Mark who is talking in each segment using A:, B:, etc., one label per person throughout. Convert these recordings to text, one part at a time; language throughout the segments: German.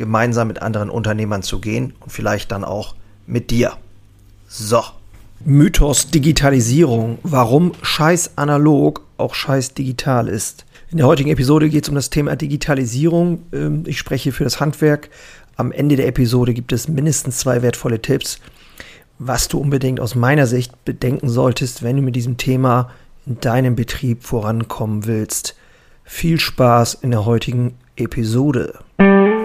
A: gemeinsam mit anderen Unternehmern zu gehen und vielleicht dann auch mit dir. So. Mythos Digitalisierung. Warum scheiß analog auch scheiß digital ist. In der heutigen Episode geht es um das Thema Digitalisierung. Ähm, ich spreche für das Handwerk. Am Ende der Episode gibt es mindestens zwei wertvolle Tipps, was du unbedingt aus meiner Sicht bedenken solltest, wenn du mit diesem Thema in deinem Betrieb vorankommen willst. Viel Spaß in der heutigen Episode.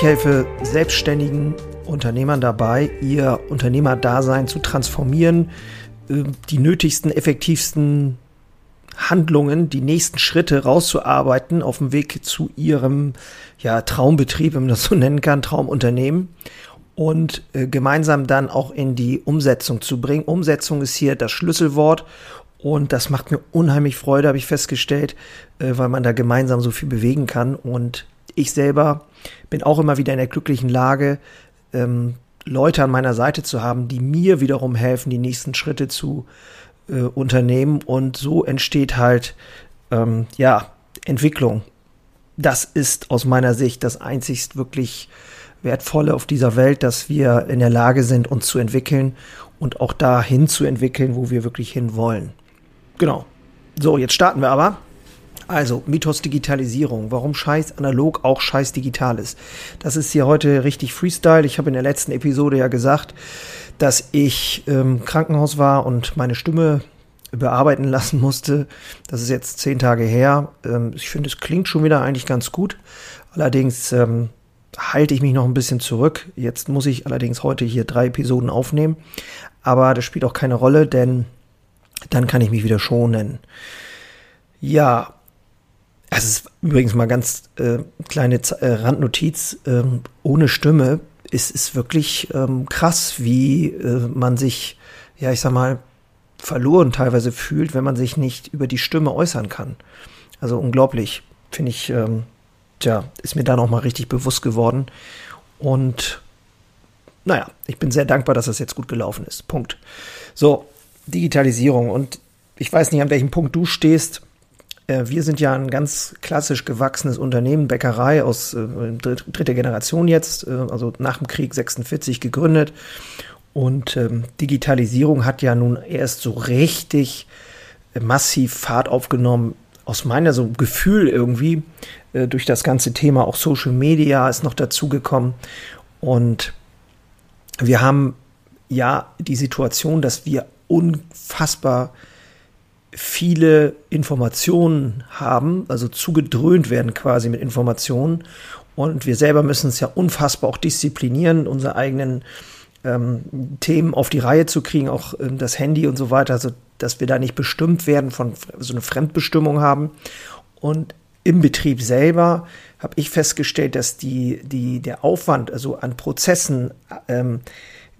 A: Ich helfe selbstständigen Unternehmern dabei, ihr Unternehmerdasein zu transformieren, äh, die nötigsten, effektivsten Handlungen, die nächsten Schritte rauszuarbeiten auf dem Weg zu ihrem ja, Traumbetrieb, wenn man das so nennen kann, Traumunternehmen und äh, gemeinsam dann auch in die Umsetzung zu bringen. Umsetzung ist hier das Schlüsselwort und das macht mir unheimlich Freude, habe ich festgestellt, äh, weil man da gemeinsam so viel bewegen kann und ich selber bin auch immer wieder in der glücklichen Lage, ähm, Leute an meiner Seite zu haben, die mir wiederum helfen, die nächsten Schritte zu äh, unternehmen. Und so entsteht halt, ähm, ja, Entwicklung. Das ist aus meiner Sicht das einzigst wirklich Wertvolle auf dieser Welt, dass wir in der Lage sind, uns zu entwickeln und auch dahin zu entwickeln, wo wir wirklich hin wollen. Genau. So, jetzt starten wir aber. Also, Mythos Digitalisierung. Warum scheiß analog auch scheiß digital ist. Das ist hier heute richtig Freestyle. Ich habe in der letzten Episode ja gesagt, dass ich im ähm, Krankenhaus war und meine Stimme bearbeiten lassen musste. Das ist jetzt zehn Tage her. Ähm, ich finde, es klingt schon wieder eigentlich ganz gut. Allerdings ähm, halte ich mich noch ein bisschen zurück. Jetzt muss ich allerdings heute hier drei Episoden aufnehmen. Aber das spielt auch keine Rolle, denn dann kann ich mich wieder schonen. Ja, es ist übrigens mal ganz äh, kleine Z äh, Randnotiz. Ähm, ohne Stimme ist es wirklich ähm, krass, wie äh, man sich, ja, ich sag mal, verloren teilweise fühlt, wenn man sich nicht über die Stimme äußern kann. Also unglaublich, finde ich, ähm, tja, ist mir da noch mal richtig bewusst geworden. Und naja, ich bin sehr dankbar, dass das jetzt gut gelaufen ist. Punkt. So, Digitalisierung. Und ich weiß nicht, an welchem Punkt du stehst. Äh, wir sind ja ein ganz klassisch gewachsenes Unternehmen, Bäckerei aus äh, dritter Generation jetzt, äh, also nach dem Krieg 46 gegründet. Und ähm, Digitalisierung hat ja nun erst so richtig massiv Fahrt aufgenommen, aus meiner so Gefühl irgendwie, äh, durch das ganze Thema. Auch Social Media ist noch dazugekommen. Und wir haben ja die Situation, dass wir unfassbar viele Informationen haben, also zugedröhnt werden quasi mit Informationen. Und wir selber müssen es ja unfassbar auch disziplinieren, unsere eigenen ähm, Themen auf die Reihe zu kriegen, auch ähm, das Handy und so weiter, also dass wir da nicht bestimmt werden, von so eine Fremdbestimmung haben. Und im Betrieb selber habe ich festgestellt, dass die, die, der Aufwand, also an Prozessen, ähm,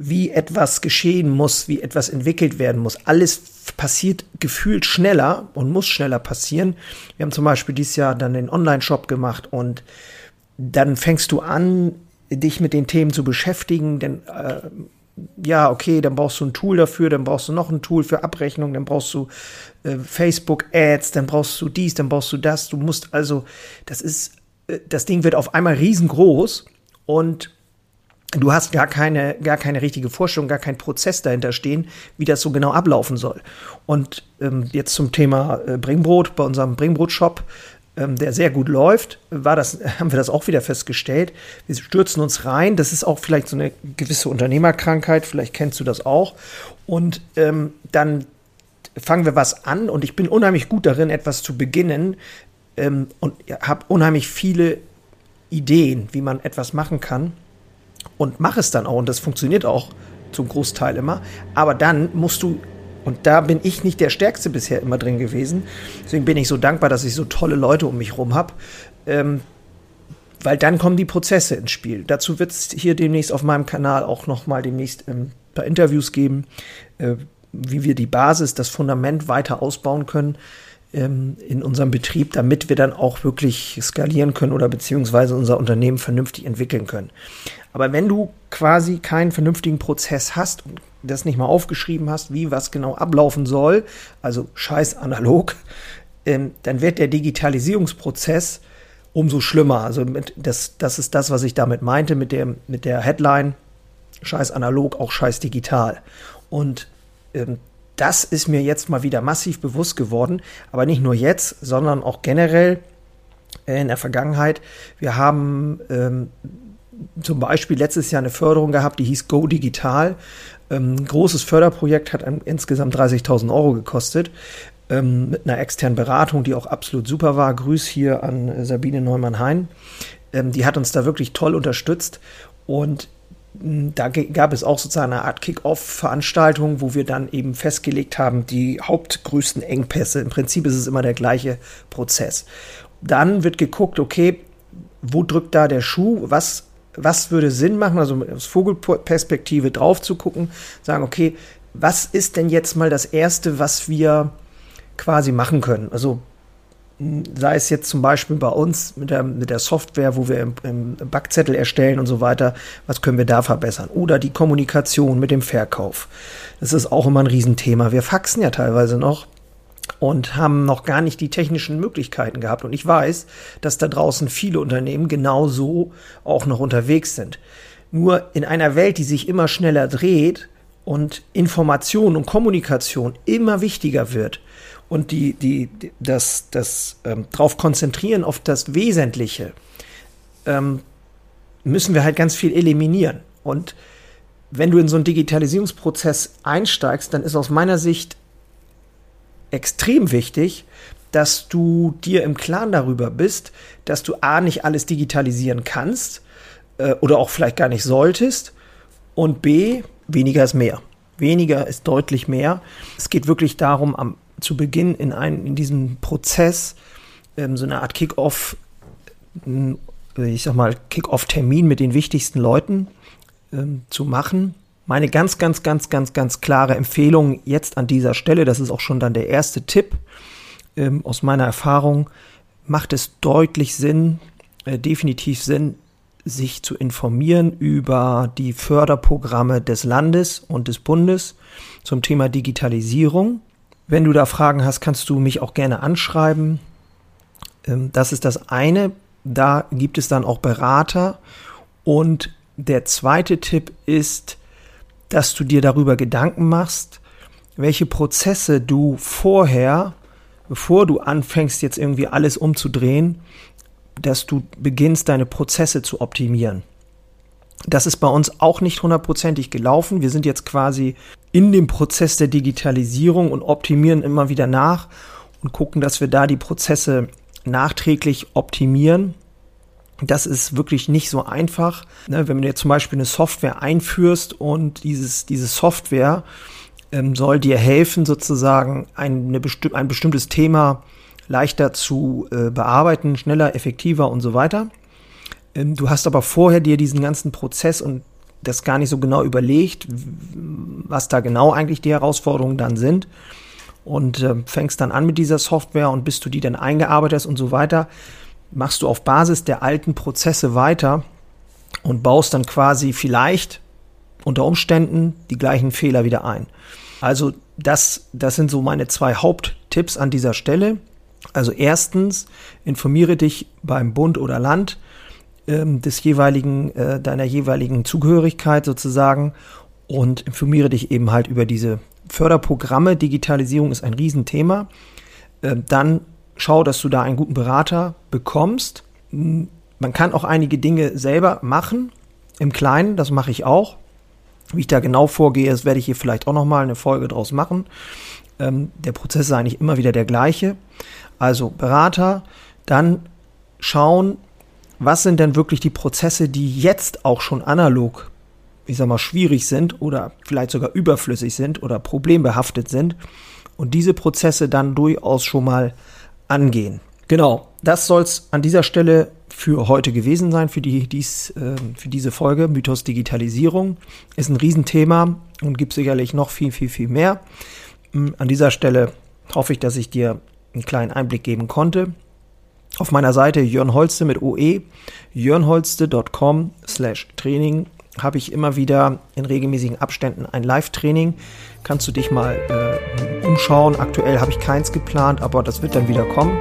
A: wie etwas geschehen muss, wie etwas entwickelt werden muss. Alles passiert gefühlt schneller und muss schneller passieren. Wir haben zum Beispiel dieses Jahr dann den Online-Shop gemacht und dann fängst du an, dich mit den Themen zu beschäftigen, denn äh, ja, okay, dann brauchst du ein Tool dafür, dann brauchst du noch ein Tool für Abrechnung, dann brauchst du äh, Facebook-Ads, dann brauchst du dies, dann brauchst du das. Du musst also, das ist, äh, das Ding wird auf einmal riesengroß und du hast gar keine, gar keine richtige Vorstellung, gar keinen Prozess dahinter stehen, wie das so genau ablaufen soll. Und ähm, jetzt zum Thema äh, Bringbrot, bei unserem Bringbrot-Shop, ähm, der sehr gut läuft, war das, haben wir das auch wieder festgestellt. Wir stürzen uns rein. Das ist auch vielleicht so eine gewisse Unternehmerkrankheit. Vielleicht kennst du das auch. Und ähm, dann fangen wir was an und ich bin unheimlich gut darin, etwas zu beginnen ähm, und habe unheimlich viele Ideen, wie man etwas machen kann und mache es dann auch und das funktioniert auch zum Großteil immer. Aber dann musst du und da bin ich nicht der Stärkste bisher immer drin gewesen. Deswegen bin ich so dankbar, dass ich so tolle Leute um mich rum habe. Ähm, weil dann kommen die Prozesse ins Spiel. Dazu wird es hier demnächst auf meinem Kanal auch noch mal demnächst ähm, ein paar Interviews geben, äh, wie wir die Basis, das Fundament weiter ausbauen können ähm, in unserem Betrieb, damit wir dann auch wirklich skalieren können oder beziehungsweise unser Unternehmen vernünftig entwickeln können. Aber wenn du quasi keinen vernünftigen Prozess hast und das nicht mal aufgeschrieben hast, wie was genau ablaufen soll, also scheiß analog, ähm, dann wird der Digitalisierungsprozess umso schlimmer. Also mit, das, das ist das, was ich damit meinte mit, dem, mit der Headline, scheiß analog, auch scheiß digital. Und ähm, das ist mir jetzt mal wieder massiv bewusst geworden, aber nicht nur jetzt, sondern auch generell in der Vergangenheit. Wir haben ähm, zum Beispiel letztes Jahr eine Förderung gehabt, die hieß Go Digital. Ähm, ein großes Förderprojekt hat insgesamt 30.000 Euro gekostet. Ähm, mit einer externen Beratung, die auch absolut super war. Grüß hier an Sabine Neumann-Hein. Ähm, die hat uns da wirklich toll unterstützt. Und da gab es auch sozusagen eine Art Kick-Off-Veranstaltung, wo wir dann eben festgelegt haben, die hauptgrößten Engpässe. Im Prinzip ist es immer der gleiche Prozess. Dann wird geguckt, okay, wo drückt da der Schuh? Was was würde Sinn machen, also aus Vogelperspektive drauf zu gucken, sagen, okay, was ist denn jetzt mal das Erste, was wir quasi machen können? Also sei es jetzt zum Beispiel bei uns mit der, mit der Software, wo wir im, im Backzettel erstellen und so weiter, was können wir da verbessern? Oder die Kommunikation mit dem Verkauf. Das ist auch immer ein Riesenthema. Wir faxen ja teilweise noch und haben noch gar nicht die technischen Möglichkeiten gehabt. Und ich weiß, dass da draußen viele Unternehmen genauso auch noch unterwegs sind. Nur in einer Welt, die sich immer schneller dreht und Information und Kommunikation immer wichtiger wird und die, die, das, das ähm, drauf konzentrieren auf das Wesentliche, ähm, müssen wir halt ganz viel eliminieren. Und wenn du in so einen Digitalisierungsprozess einsteigst, dann ist aus meiner Sicht extrem wichtig, dass du dir im Klaren darüber bist, dass du A nicht alles digitalisieren kannst äh, oder auch vielleicht gar nicht solltest und B, weniger ist mehr. Weniger ist deutlich mehr. Es geht wirklich darum, am, zu Beginn in, ein, in diesem Prozess ähm, so eine Art Kick-Off, äh, ich sag mal, Kick-Off-Termin mit den wichtigsten Leuten ähm, zu machen meine ganz, ganz, ganz, ganz, ganz klare Empfehlung jetzt an dieser Stelle, das ist auch schon dann der erste Tipp ähm, aus meiner Erfahrung, macht es deutlich Sinn, äh, definitiv Sinn, sich zu informieren über die Förderprogramme des Landes und des Bundes zum Thema Digitalisierung. Wenn du da Fragen hast, kannst du mich auch gerne anschreiben. Ähm, das ist das eine. Da gibt es dann auch Berater. Und der zweite Tipp ist, dass du dir darüber Gedanken machst, welche Prozesse du vorher, bevor du anfängst, jetzt irgendwie alles umzudrehen, dass du beginnst, deine Prozesse zu optimieren. Das ist bei uns auch nicht hundertprozentig gelaufen. Wir sind jetzt quasi in dem Prozess der Digitalisierung und optimieren immer wieder nach und gucken, dass wir da die Prozesse nachträglich optimieren. Das ist wirklich nicht so einfach. Ne, wenn du jetzt zum Beispiel eine Software einführst und dieses, diese Software ähm, soll dir helfen, sozusagen eine besti ein bestimmtes Thema leichter zu äh, bearbeiten, schneller, effektiver und so weiter. Ähm, du hast aber vorher dir diesen ganzen Prozess und das gar nicht so genau überlegt, was da genau eigentlich die Herausforderungen dann sind. Und äh, fängst dann an mit dieser Software und bis du die dann eingearbeitet hast und so weiter, machst du auf Basis der alten Prozesse weiter und baust dann quasi vielleicht unter Umständen die gleichen Fehler wieder ein. Also das, das sind so meine zwei Haupttipps an dieser Stelle. Also erstens, informiere dich beim Bund oder Land ähm, des jeweiligen, äh, deiner jeweiligen Zugehörigkeit sozusagen und informiere dich eben halt über diese Förderprogramme. Digitalisierung ist ein Riesenthema. Äh, dann schau, dass du da einen guten Berater bekommst. Man kann auch einige Dinge selber machen, im Kleinen, das mache ich auch. Wie ich da genau vorgehe, das werde ich hier vielleicht auch nochmal eine Folge draus machen. Ähm, der Prozess ist eigentlich immer wieder der gleiche. Also Berater, dann schauen, was sind denn wirklich die Prozesse, die jetzt auch schon analog, ich sag mal, schwierig sind oder vielleicht sogar überflüssig sind oder problembehaftet sind und diese Prozesse dann durchaus schon mal angehen. Genau, das soll es an dieser Stelle für heute gewesen sein, für, die, dies, äh, für diese Folge. Mythos Digitalisierung ist ein Riesenthema und gibt sicherlich noch viel, viel, viel mehr. Hm, an dieser Stelle hoffe ich, dass ich dir einen kleinen Einblick geben konnte. Auf meiner Seite Jörn Holste mit OE, jörnholste.com slash Training habe ich immer wieder in regelmäßigen Abständen ein Live-Training. Kannst du dich mal äh, umschauen. Aktuell habe ich keins geplant, aber das wird dann wieder kommen.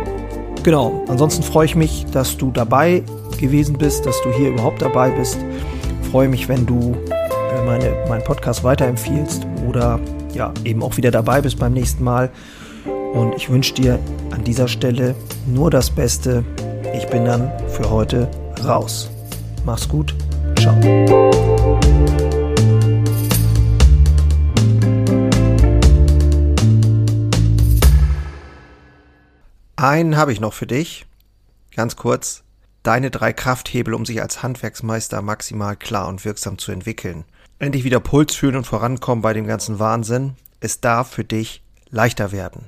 A: Genau, ansonsten freue ich mich, dass du dabei gewesen bist, dass du hier überhaupt dabei bist. Freue mich, wenn du äh, meine, meinen Podcast weiterempfiehlst oder ja, eben auch wieder dabei bist beim nächsten Mal. Und ich wünsche dir an dieser Stelle nur das Beste. Ich bin dann für heute raus. Mach's gut. Ciao. Einen habe ich noch für dich. Ganz kurz. Deine drei Krafthebel, um sich als Handwerksmeister maximal klar und wirksam zu entwickeln. Endlich wieder Puls fühlen und vorankommen bei dem ganzen Wahnsinn. Es darf für dich leichter werden.